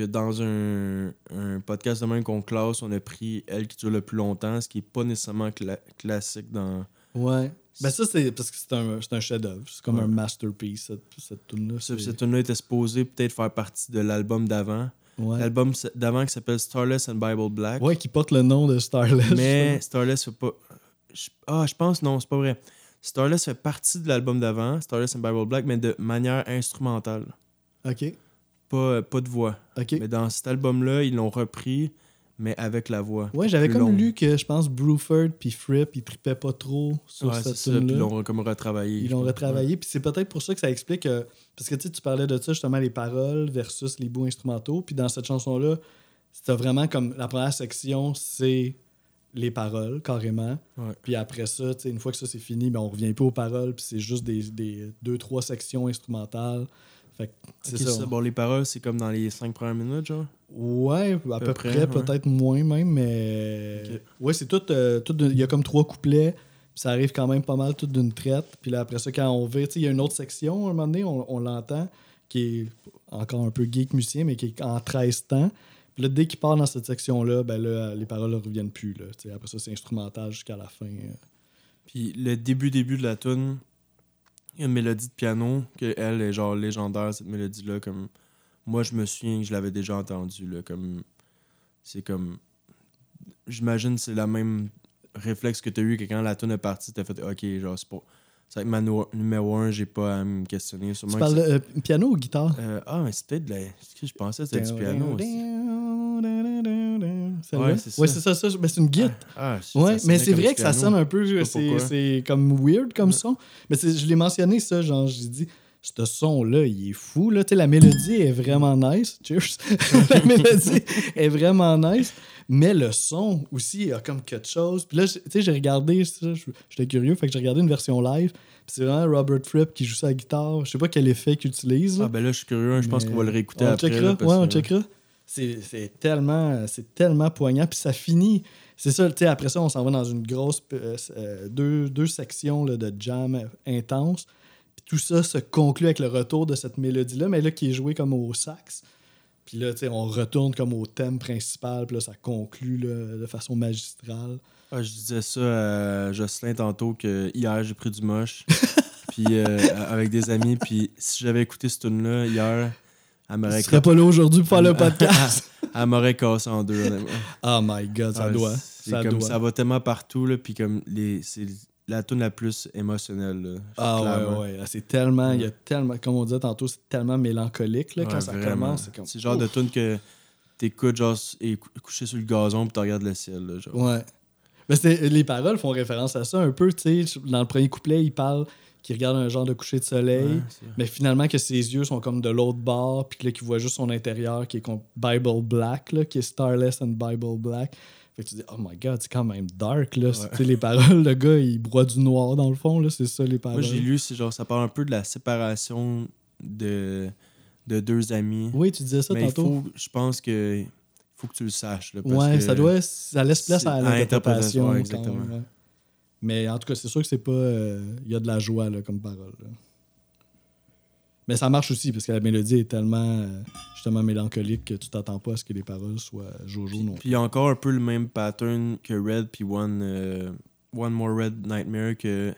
que dans un, un podcast de même qu'on classe, on a pris elle qui dure le plus longtemps, ce qui n'est pas nécessairement cla- classique dans. ouais. Ben, ça, c'est parce que c'est un, c'est un chef-d'œuvre. C'est comme Ouais. un masterpiece, cette, cette tune-là. Cette tune-là était supposée peut-être faire partie de l'album d'avant. Ouais. L'album d'avant qui s'appelle Starless and Bible Black. ouais, qui porte le nom de Starless. Mais Starless fait pas. je- Ah, je pense non, c'est pas vrai. Starless fait partie de l'album d'avant, Starless and Bible Black, mais de manière instrumentale. OK. Pas, pas de voix. Mais dans cet album-là, ils l'ont repris, mais avec la voix. Ouais, j'avais comme longue. lu que je pense Bruford puis Fripp, ils tripaient pas trop sur Ouais, cette ça. Puis ils l'ont comme retravaillé. Ils l'ont retravaillé, puis c'est peut-être pour ça que ça explique. euh, parce que tu parlais de ça, justement, les paroles versus les bouts instrumentaux. Puis dans cette chanson-là, c'était vraiment comme la première section, c'est les paroles, carrément. Ouais. Puis après ça, une fois que ça c'est fini, ben, on revient pas aux paroles, puis c'est juste des, des deux, trois sections instrumentales. Fait ça. ça. Bon, les paroles, c'est comme dans les cinq premières minutes, genre? Ouais, à peu, peu près, près, ouais. peut-être moins même, mais. Ok. Ouais, c'est tout. euh, tout Il y a comme trois couplets, puis ça arrive quand même pas mal tout d'une traite. Puis là, après ça, quand on vire, il y a une autre section, à un moment donné, on, on l'entend, qui est encore un peu geek musicien, mais qui est en 13 temps. Puis là, dès qu'il part dans cette section-là, ben là, les paroles ne reviennent plus. Là, après ça, c'est instrumental jusqu'à la fin. euh. Puis le début, début de la tune, il y a une mélodie de piano, que elle est genre légendaire, cette mélodie-là. Comme moi, je me souviens que je l'avais déjà entendue, là. Comme c'est comme. J'imagine que c'est la même réflexe que tu as eu que quand la tune est partie, tu as fait OK, genre, c'est pas. C'est avec ma no- numéro 1, j'ai pas à me questionner. Sûrement Tu parles de euh, piano ou guitare? Euh, ah, mais c'est peut-être de la. Ce que je pensais, c'était du piano aussi. Ouais, c'est ça. Ouais, c'est ça. ça. Ben, c'est une guitare. Ah, ça Ouais, mais c'est vrai que ça sonne un peu. C'est comme weird comme son. Mais je l'ai mentionné, ça. Genre, j'ai dit, ce son-là, il est fou. Là. La mélodie est vraiment nice. Cheers. la mélodie est vraiment nice. Mais le son aussi a comme quelque chose. Puis là, tu sais, j'ai regardé ça. je- J'étais curieux. Fait que j'ai regardé une version live. Puis c'est vraiment Robert Fripp qui joue sa guitare. Je sais pas quel effet qu'il utilise. là. Ah, ben là, je suis curieux. Je pense qu'on va le réécouter on après. checkera. là, parce ouais, on que- checkera. C'est tellement, c'est tellement poignant. Puis ça finit. C'est ça, tu sais, après ça, on s'en va dans une grosse. euh, euh, deux, deux sections là, de jam intense. Puis tout ça se conclut avec le retour de cette mélodie-là, mais là, qui est jouée comme au sax. Puis là, tu sais, on retourne comme au thème principal. Puis là, ça conclut là, de façon magistrale. Ah, je disais ça à Jocelyn tantôt que hier j'ai pris du moche puis euh, avec des amis puis si j'avais écouté ce tune là hier elle m'aurait serais pas là aujourd'hui pour faire le podcast. elle m'aurait cassé en deux honnêtement. oh my god, ça Ah, doit. Ça comme doit. ça va tellement partout là puis comme les c'est la tune la plus émotionnelle là, Ah clairement. ouais, ouais. C'est tellement, il y a tellement, comme on disait tantôt, c'est tellement mélancolique là, quand Ouais, ça vraiment. commence. C'est comme. Le genre de tune que t'écoutes genre et cou- couché sur le gazon puis tu regardes le ciel là, genre. Ouais. Mais c'est- les paroles font référence à ça un peu, tu sais. Dans le premier couplet, il parle qu'il regarde un genre de coucher de soleil, Ouais, mais finalement que ses yeux sont comme de l'autre bord, puis qu'il voit juste son intérieur qui est comme Bible Black, là, qui est Starless and Bible Black. Fait que tu dis, oh my god, c'est quand même dark, là. Tu sais, les paroles, le gars, il broie du noir dans le fond, là. C'est ça, les paroles. Moi j'ai lu c'est genre ça parle un peu de la séparation de de deux amis. Oui, tu disais ça Mais tantôt. je pense que faut que tu le saches. Là, parce Ouais, que ça doit, ça laisse place à l'interprétation. quand exactement. même, ouais. Mais en tout cas, c'est sûr que c'est pas. euh, Il y a de la joie là, comme parole. là. Mais ça marche aussi parce que la mélodie est tellement euh, justement mélancolique que tu t'attends pas à ce que les paroles soient Jojo non Puis il y a encore un peu le même pattern que Red puis One, euh, One More Red Nightmare que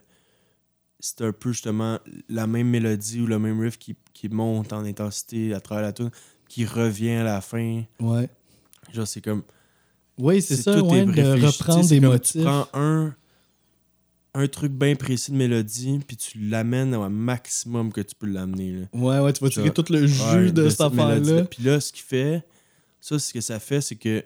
c'est un peu justement la même mélodie ou le même riff qui, qui monte en intensité à travers la tune qui revient à la fin. Ouais. Genre c'est comme Oui, c'est ça, tout ouais, est de reprendre des motifs. Tu prends un, un truc bien précis de mélodie, puis tu l'amènes au maximum que tu peux l'amener. Ouais, ouais, tu vas tirer tout le jus Ouais, de, cette affaire-là. Puis là, ce qu'il fait, ça, ce que ça fait, c'est que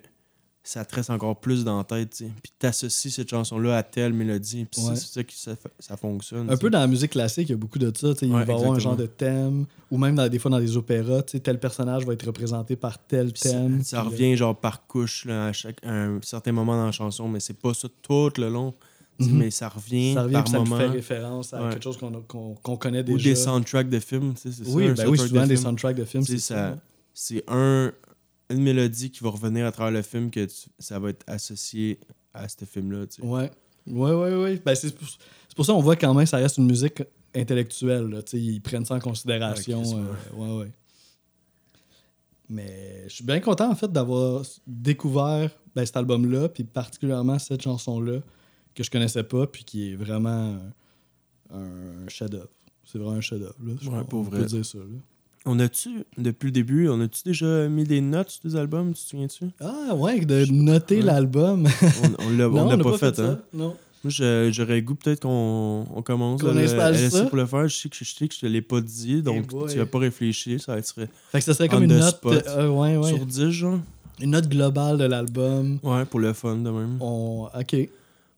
ça te reste encore plus dans la tête, tu sais. Puis t'associes cette chanson-là à telle mélodie, puis Ouais. c'est ça que ça, ça fonctionne. Un peu dans la musique classique, il y a beaucoup de ça. il va y avoir un genre de thème, ou même dans, des fois dans des opéras, tel personnage va être représenté par tel Puis thème. ça puis, revient genre par couche là, à, chaque, à un certain moment dans la chanson, mais c'est pas ça tout le long. Mhm. Mais ça revient, Ça revient par puis ça moment. fait référence à Ouais. quelque chose qu'on connaît Ou déjà. des soundtracks de films, c'est oui, ça. ben oui, souvent de des film. soundtracks de films, c'est ça, ça. c'est un, une mélodie qui va revenir à travers le film que tu- ça va être associé à ce film-là. tu sais. Ouais. Ouais, ouais, ouais. Ben, c'est pour, ça qu'on voit quand même que ça reste une musique intellectuelle. Là. Ils prennent ça en considération. Chris, euh, ouais, ouais. Mais je suis bien content, en fait, d'avoir découvert ben, cet album-là, puis particulièrement cette chanson-là, que je connaissais pas, puis qui est vraiment un, chef-d'œuvre. C'est vraiment un chef-d'œuvre. là. Je Ouais, on peut vrai. dire ça. là. On a-tu, depuis le début, on a-tu déjà mis des notes sur des albums, tu te souviens-tu? Ah, ouais, de noter Ouais. l'album. On, on l'a pas, fait, hein? Non. Moi, je- j'aurais le goût peut-être qu'on on commence Qu'on installe ça. pour le faire. Je sais que je, sais que je te l'ai pas dit, donc boy. tu vas pas réfléchir. Ça serait Fait que ça serait comme une note. spot. euh, ouais, ouais. sur 10, genre. Une note globale de l'album. Ouais, pour le fun de même. On... Ok.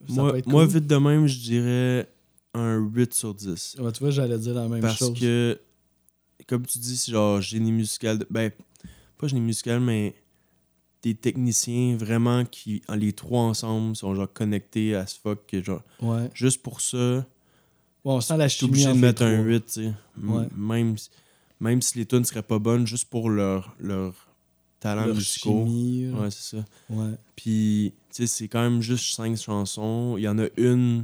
Ça moi, moi vite de même, je dirais un 8 sur 10. Ouais, tu vois, j'allais dire la même Parce chose. que, comme tu dis, c'est genre génie musical. de- Ben, pas génie musical, mais des techniciens vraiment qui, les trois ensemble, sont genre connectés à ce fuck que genre, Ouais. juste pour ça, Ouais, on sent la chimie obligé de mettre un trois. 8, tu sais. Ouais. Même, si- même si les tunes seraient pas bonnes, juste pour leur, leur talent Leur musicaux. chimie. là. Ouais, c'est ça. Ouais. Puis, c'est quand même juste cinq chansons. Il y en a une.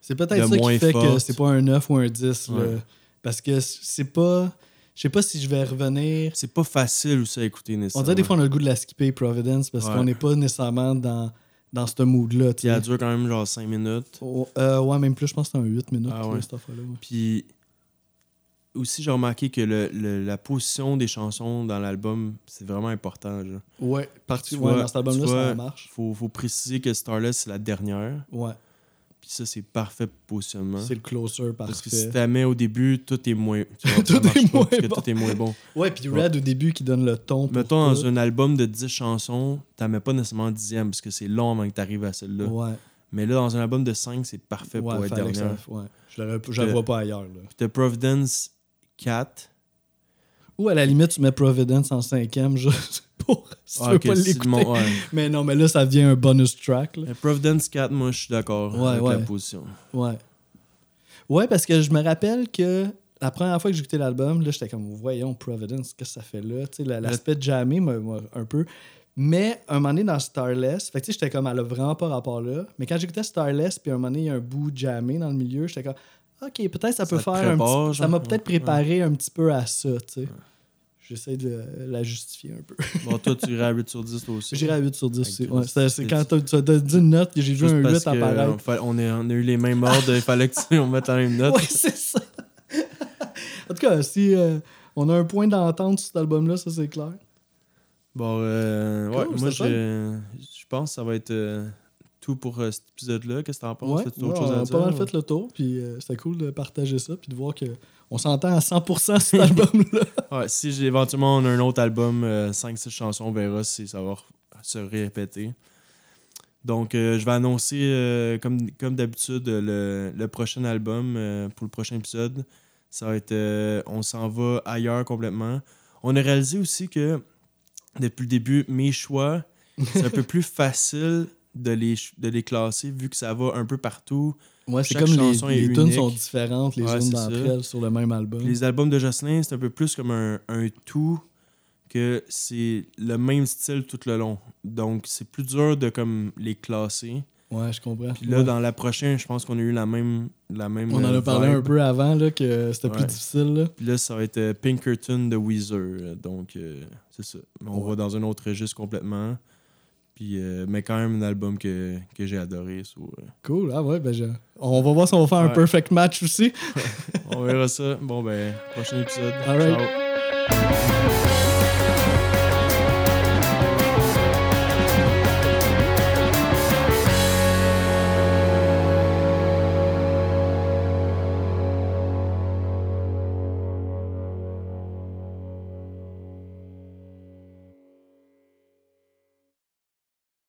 C'est peut-être ça moins qui fait que c'est pas un 9 ou un 10. là. Ouais. Parce que c'est pas. Je sais pas si je vais revenir. C'est pas facile aussi à écouter, On dirait des fois on a le goût de la skipper Providence parce Ouais. qu'on n'est pas nécessairement dans, dans ce mood-là. Puis elle dure quand même genre 5 minutes. Oh, euh, ouais, même plus, je pense que c'est un 8 minutes. Ah là, ouais. cette ouais. Puis aussi, j'ai remarqué que le, le- la position des chansons dans l'album, c'est vraiment important. Genre. Ouais, parti, Tu ouais, vois- dans cet album-là, tu ça vois, marche. Faut, faut préciser que Starless, c'est la dernière. Ouais, Puis ça, c'est parfait positionnement. c'est le closer Parce que parfait. si tu mets au début, tout est moins. tu vois, Tout est moins parce que bon. tout est moins bon. Ouais, puis Ouais. Red au début qui donne le ton. pour Mettons, dans tout. un album de 10 chansons, t'en mets pas nécessairement dixième parce que c'est long avant que tu arrives à celle-là. Ouais, Mais là, dans un album de 5, c'est parfait ouais, pour être dernière. ouais. Je, la vois pas ailleurs. Là. T'as Providence 4. Ou à la limite, tu mets Providence en cinquième juste pour si tu Ah, veux pas le l'écouter. ouais. Mais non, mais là, ça devient un bonus track. Là. Providence 4, moi, je suis d'accord Ouais, avec ouais. la position. Ouais. Ouais, parce que je me rappelle que la première fois que j'ai écouté l'album, là, j'étais comme, voyons, Providence, qu'est-ce que ça fait là? Tu sais, la- L'aspect m'a- m'a un peu. Mais un moment donné, dans Starless, fait que tu sais, j'étais comme, elle a vraiment pas rapport là. Mais quand j'écoutais Starless, puis un moment donné, il y a un bout jammé dans le milieu, j'étais comme, OK, peut-être ça peut te faire un petit... Ça m'a peut-être Ouais. préparé un petit peu à ça, tu sais. J'essaie de la justifier un peu. Bon, toi, tu irais à 8 sur 10, toi aussi. J'irais à 8 sur 10 aussi. Ouais, c'est quand tu as dit une note, j'ai vu Juste un parce 8 que apparaître. on, fa- on, est- on a eu les mêmes ordres, il fallait que tu, on mette la même note. Ouais, c'est ça. en tout cas, si euh, on a un point d'entente sur cet album-là, ça c'est clair. Bon, euh, ouais, moi, je pense que ça va être euh, tout pour euh, cet épisode-là. Qu'est-ce que t'en penses? Ouais, ouais, autre chose on à a dire? pas mal fait le tour, puis euh, c'était cool de partager ça, puis de voir que on s'entend à 100% sur cet album-là. Ouais, si j'ai- éventuellement on a un autre album, 5-6 chansons, on verra si ça va se répéter. Donc, euh, je vais annoncer, euh, comme, comme d'habitude, le, le prochain album euh, pour le prochain épisode. Ça va être euh, On s'en va ailleurs complètement. On a réalisé aussi que depuis le début, mes choix, c'est un peu plus facile de les, de les classer vu que ça va un peu partout. Ouais, c'est comme les, les tunes sont différentes, les Ouais, unes d'entre elles sur le même album. Puis les albums de Jocelyn, c'est un peu plus comme un, un tout que c'est le même style tout le long. Donc, c'est plus dur de comme les classer. Ouais, je comprends. Puis là, Ouais. dans la prochaine, je pense qu'on a eu la même. La même On en euh, a parlé un peu avant, là, que c'était plus difficile. Là. Puis là, ça va être euh, Pinkerton de Weezer. euh, Donc, euh, c'est ça. On Ouais. va dans un autre registre complètement. Puis, euh, mais quand même, un album que, que j'ai adoré. so, euh, Cool. Ah ouais, ben je- on va voir si on va faire un perfect match aussi. on verra ça. Bon, ben, prochain épisode. All right. Ciao.